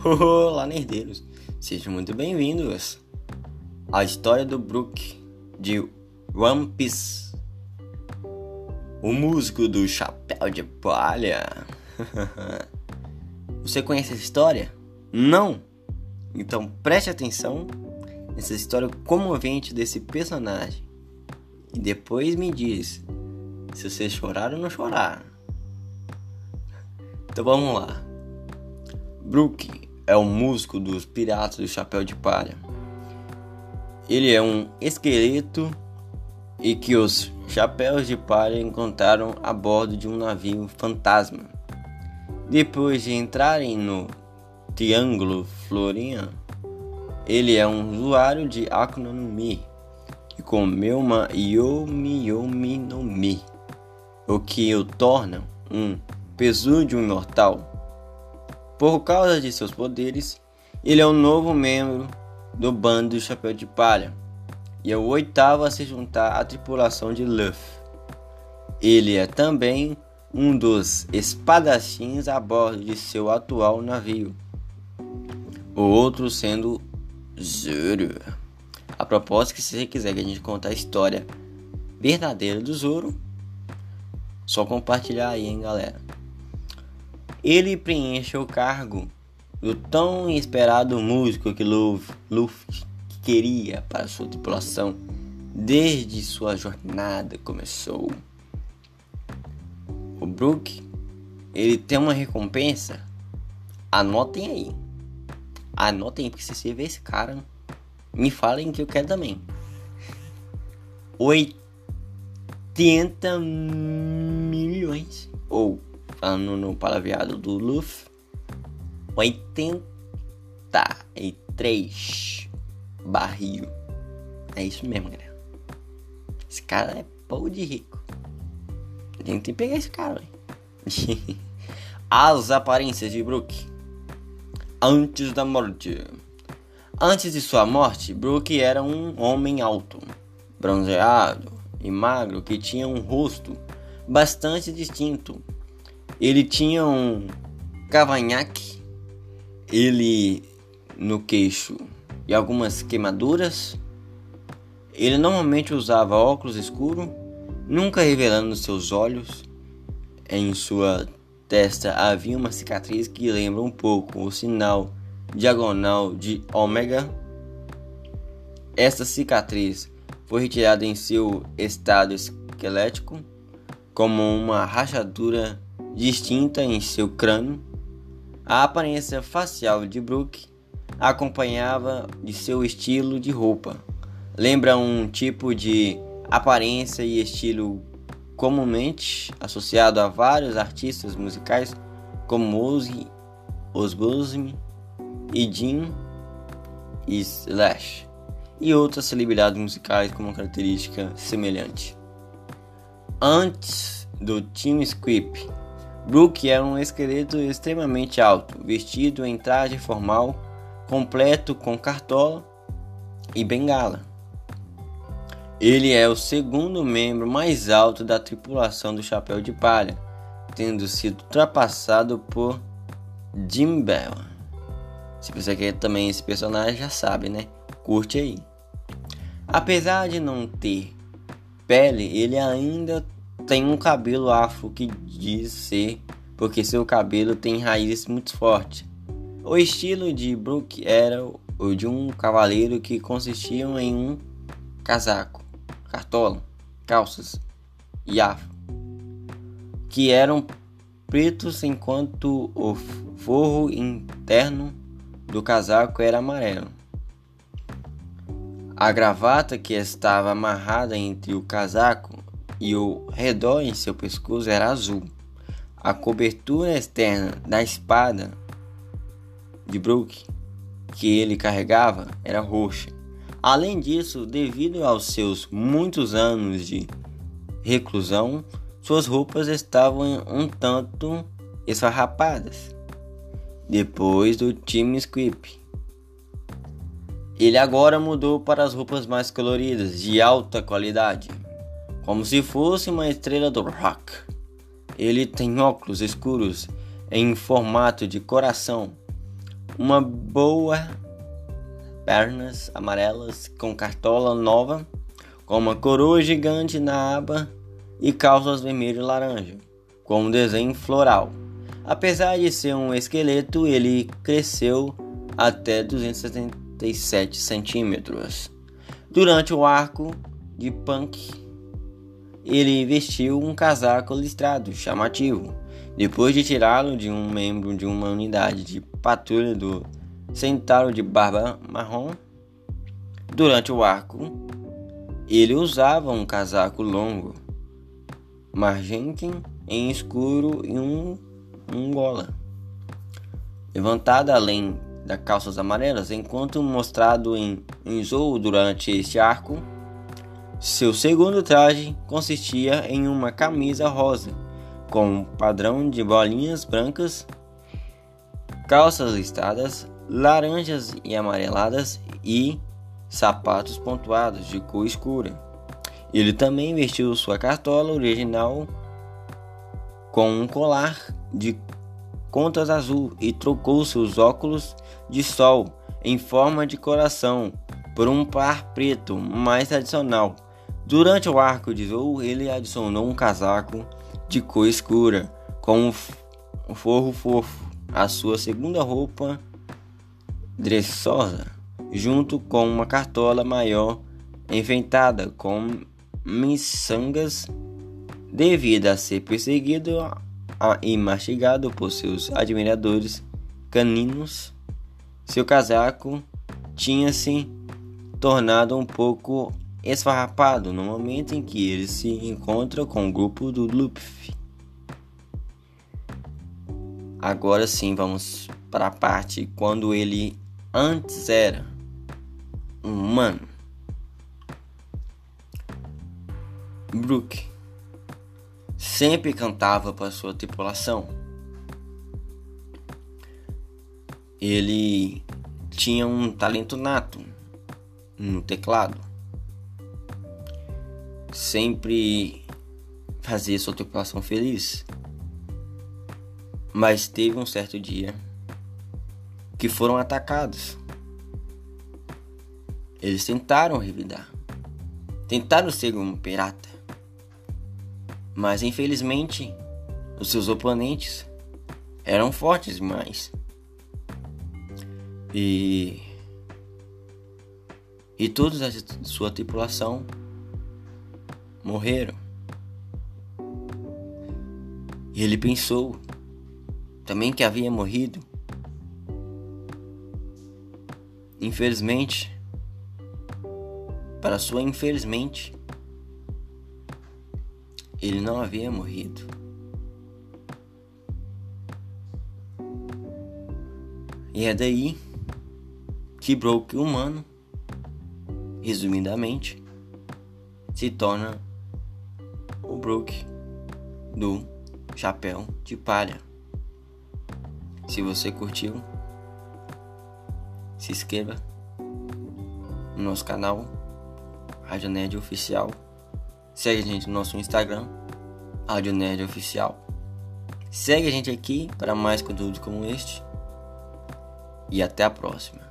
Olá, nerdeiros! Sejam muito bem-vindos à história do Brook de One Piece, o músico do chapéu de palha. Você conhece essa história? Não? Então preste atenção nessa história comovente desse personagem e depois me diz se você chorar ou não chorar. Então vamos lá. Brook é um músico dos Piratas do Chapéu de Palha. Ele é um esqueleto e que os Chapéus de Palha encontraram a bordo de um navio fantasma. Depois de entrarem no Triângulo Florian, ele é um usuário de Akuma no Mi que comeu uma Yomi Yomi no Mi, o que o torna um pesúdio imortal. Por causa de seus poderes, ele é o novo membro do bando do Chapéu de Palha e é o oitavo a se juntar à tripulação de Luffy. Ele é também um dos espadachins a bordo de seu atual navio, o outro sendo Zoro. A propósito, que se você quiser que a gente conte a história verdadeira do Zoro, só compartilhar aí, hein, galera. Ele preenche o cargo do tão esperado músico que Luffy queria para sua tripulação desde sua jornada começou. O Brook, ele tem uma recompensa. Anotem aí. Anotem porque se você ver esse cara, me falem que eu quero também. 80 milhões ou falando no palavreado do Luffy, 83 barril. É isso mesmo, galera. Esse cara é pão de rico. Tem que pegar esse cara, As aparências de Brook. Antes da morte. Antes de sua morte, Brook era um homem alto, bronzeado e magro que tinha um rosto bastante distinto ele tinha um cavanhaque, ele no queixo e algumas queimaduras. Ele normalmente usava óculos escuros, nunca revelando seus olhos. Em sua testa havia uma cicatriz que lembra um pouco o sinal diagonal de ômega. Esta cicatriz foi retirada em seu estado esquelético como uma rachadura distinta em seu crânio. A aparência facial de Brooke acompanhava de seu estilo de roupa. Lembra um tipo de aparência e estilo comumente associado a vários artistas musicais como Ozzy Osbourne e Jim Slash e outras celebridades musicais com uma característica semelhante. Antes do Team Squip Brooke era um esqueleto extremamente alto, vestido em traje formal, completo com cartola e bengala. Ele é o segundo membro mais alto da tripulação do Chapéu de Palha, tendo sido ultrapassado por Jim Bell. Se você quer também esse personagem, já sabe, né? Curte aí. Apesar de não ter pele, ele ainda tem um cabelo afro que diz ser porque seu cabelo tem raízes muito fortes. O estilo de Brooke era o de um cavaleiro que consistia em um casaco, cartola, calças e afro, que eram pretos enquanto o forro interno do casaco era amarelo. A gravata que estava amarrada entre o casaco e o redor em seu pescoço era azul. A cobertura externa da espada de Brook que ele carregava era roxa. Além disso, devido aos seus muitos anos de reclusão, suas roupas estavam um tanto esfarrapadas. Depois do time Squip, ele agora mudou para as roupas mais coloridas, de alta qualidade como se fosse uma estrela do rock. Ele tem óculos escuros em formato de coração, uma boa pernas amarelas com cartola nova, com uma coroa gigante na aba e calças vermelho e laranja, com um desenho floral. Apesar de ser um esqueleto, ele cresceu até 277 centímetros. Durante o arco de punk, ele vestiu um casaco listrado chamativo. Depois de tirá-lo de um membro de uma unidade de patrulha do Centauro de barba marrom, durante o arco, ele usava um casaco longo, magenta em escuro e um, um gola, levantada além das calças amarelas, enquanto mostrado em, em Zou durante este arco. Seu segundo traje consistia em uma camisa rosa, com um padrão de bolinhas brancas, calças listadas, laranjas e amareladas e sapatos pontuados de cor escura. Ele também vestiu sua cartola original com um colar de contas azul e trocou seus óculos de sol em forma de coração por um par preto mais tradicional. Durante o arco de voo, ele adicionou um casaco de cor escura com um forro fofo à sua segunda roupa dressosa, junto com uma cartola maior enfeitada com miçangas devido a ser perseguido e mastigado por seus admiradores caninos. Seu casaco tinha se tornado um pouco esfarrapado no momento em que ele se encontra com o grupo do Luffy. Agora sim, vamos para a parte quando ele antes era humano. Brook sempre cantava para sua tripulação. Ele tinha um talento nato no teclado. Sempre fazia sua tripulação feliz. Mas teve um certo dia que foram atacados. Eles tentaram revidar. Tentaram ser um pirata. Mas infelizmente, os seus oponentes eram fortes demais. E e todos da sua tripulação morreram. E ele pensou também que havia morrido. Infelizmente, para sua infelizmente, ele não havia morrido. E é daí que Broke humano, resumidamente, se torna o Broke do chapéu de palha. Se você curtiu, se inscreva no nosso canal Rádio Nerd Oficial. Segue a gente no nosso Instagram, Rádio Nerd Oficial. Segue a gente aqui para mais conteúdos como este. E até a próxima.